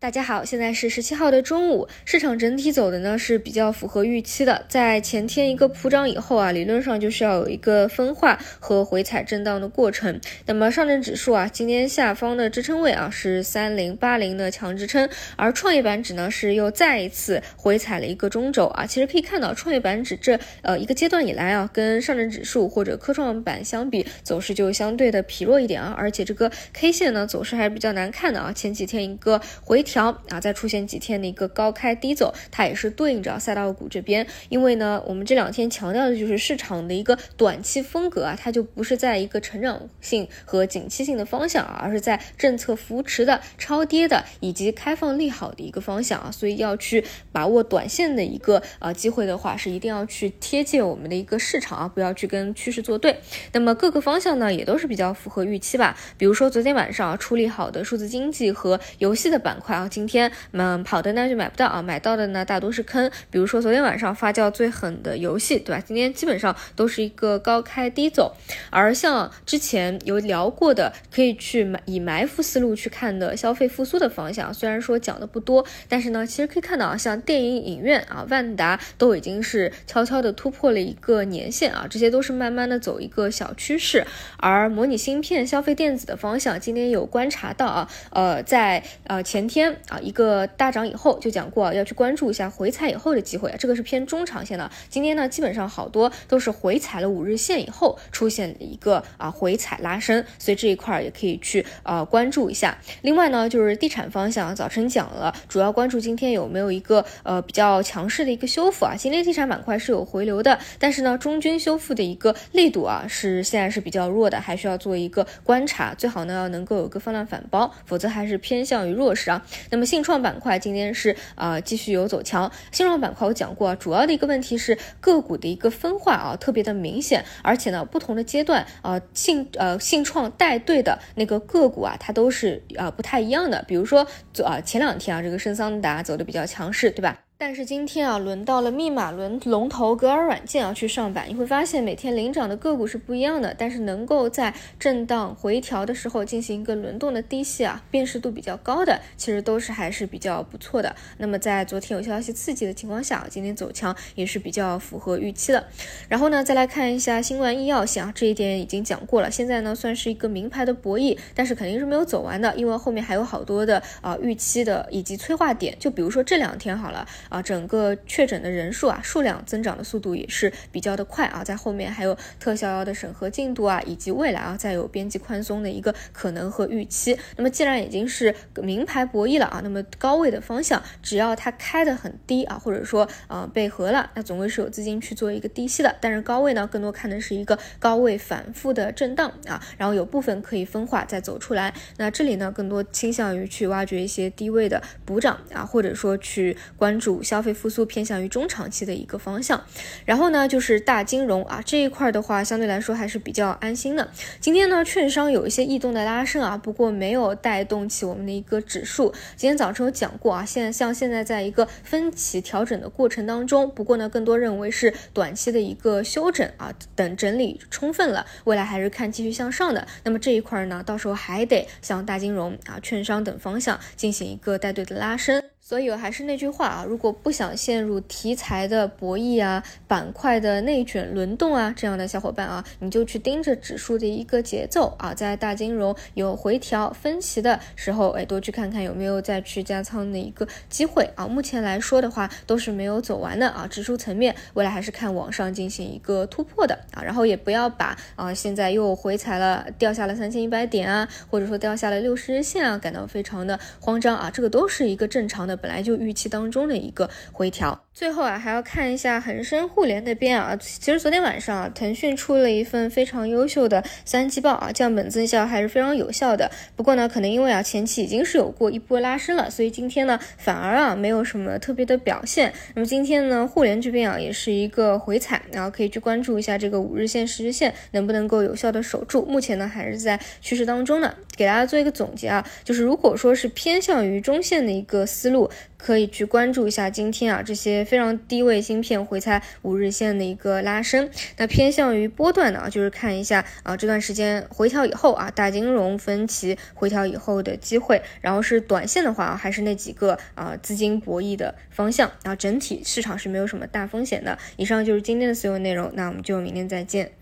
大家好，现在是十七号的中午，市场整体走的呢是比较符合预期的。在前天一个普涨以后啊，理论上就是要有一个分化和回踩震荡的过程。那么上证指数啊，今天下方的支撑位啊是三零八零的强支撑，而创业板指呢是又再一次回踩了一个中轴啊。其实可以看到，创业板指这呃一个阶段以来啊，跟上证指数或者科创板相比，走势就相对的疲弱一点啊。而且这个 K 线呢走势还是比较难看的啊。前几天一个回。调啊，再出现几天的一个高开低走，它也是对应着赛道股这边。因为呢，我们这两天强调的就是市场的一个短期风格啊，它就不是在一个成长性和景气性的方向啊，而是在政策扶持的、超跌的以及开放利好的一个方向啊。所以要去把握短线的一个呃机会的话，是一定要去贴近我们的一个市场啊，不要去跟趋势作对。那么各个方向呢，也都是比较符合预期吧。比如说昨天晚上啊处理好的数字经济和游戏的板块。然后今天，嗯，跑的呢就买不到啊，买到的呢大多是坑。比如说昨天晚上发酵最狠的游戏，对吧？今天基本上都是一个高开低走。而像之前有聊过的，可以去买以埋伏思路去看的消费复苏的方向，虽然说讲的不多，但是呢，其实可以看到啊，像电影影院啊、万达都已经是悄悄的突破了一个年线啊，这些都是慢慢的走一个小趋势。而模拟芯片、消费电子的方向，今天有观察到啊，呃，在呃前天。啊，一个大涨以后就讲过啊要去关注一下回踩以后的机会，这个是偏中长线的。今天呢，基本上好多都是回踩了五日线以后出现一个啊回踩拉升，所以这一块儿也可以去啊关注一下。另外呢，就是地产方向，早晨讲了，主要关注今天有没有一个呃比较强势的一个修复啊。今天地产板块是有回流的，但是呢，中军修复的一个力度啊是现在是比较弱的，还需要做一个观察，最好呢要能够有个放量反包，否则还是偏向于弱势啊。那么信创板块今天是啊继续有走强，信创板块我讲过啊，主要的一个问题是个股的一个分化啊特别的明显，而且呢不同的阶段啊信呃信创带队的那个个股啊它都是啊不太一样的，比如说昨啊前两天啊这个深桑达走的比较强势，对吧？但是今天啊，轮到了密码轮龙头格尔软件啊去上板，你会发现每天领涨的个股是不一样的，但是能够在震荡回调的时候进行一个轮动的低吸啊，辨识度比较高的，其实都是还是比较不错的。那么在昨天有消息刺激的情况下，今天走强也是比较符合预期的。然后呢，再来看一下新冠医药线啊，这一点已经讲过了。现在呢，算是一个名牌的博弈，但是肯定是没有走完的，因为后面还有好多的啊预期的以及催化点。就比如说这两天好了。啊，整个确诊的人数啊，数量增长的速度也是比较的快啊，在后面还有特效药的审核进度啊，以及未来啊再有边际宽松的一个可能和预期。那么既然已经是名牌博弈了啊，那么高位的方向，只要它开的很低啊，或者说啊被合了，那总归是有资金去做一个低吸的。但是高位呢，更多看的是一个高位反复的震荡啊，然后有部分可以分化再走出来。那这里呢，更多倾向于去挖掘一些低位的补涨啊，或者说去关注。消费复苏偏向于中长期的一个方向，然后呢，就是大金融啊这一块的话，相对来说还是比较安心的。今天呢，券商有一些异动的拉升啊，不过没有带动起我们的一个指数。今天早晨有讲过啊，现在像现在在一个分歧调整的过程当中，不过呢，更多认为是短期的一个休整啊，等整理充分了，未来还是看继续向上的。那么这一块呢，到时候还得向大金融啊、券商等方向进行一个带队的拉升。所以还是那句话啊，如果不想陷入题材的博弈啊、板块的内卷轮动啊这样的小伙伴啊，你就去盯着指数的一个节奏啊，在大金融有回调分歧的时候，哎，多去看看有没有再去加仓的一个机会啊。目前来说的话，都是没有走完的啊。指数层面未来还是看往上进行一个突破的啊，然后也不要把啊现在又回踩了掉下了三千一百点啊，或者说掉下了六十日线啊，感到非常的慌张啊，这个都是一个正常的。本来就预期当中的一个回调。最后啊，还要看一下恒生互联那边啊。其实昨天晚上啊，腾讯出了一份非常优秀的三季报啊，降本增效还是非常有效的。不过呢，可能因为啊前期已经是有过一波拉升了，所以今天呢反而啊没有什么特别的表现。那么今天呢，互联这边啊也是一个回踩，然后可以去关注一下这个五日线、十日线能不能够有效的守住。目前呢还是在趋势当中呢。给大家做一个总结啊，就是如果说是偏向于中线的一个思路，可以去关注一下今天啊这些非常低位芯片回踩五日线的一个拉升。那偏向于波段的啊，就是看一下啊这段时间回调以后啊大金融分歧回调以后的机会。然后是短线的话，啊还是那几个啊资金博弈的方向。然后整体市场是没有什么大风险的。以上就是今天的所有内容，那我们就明天再见。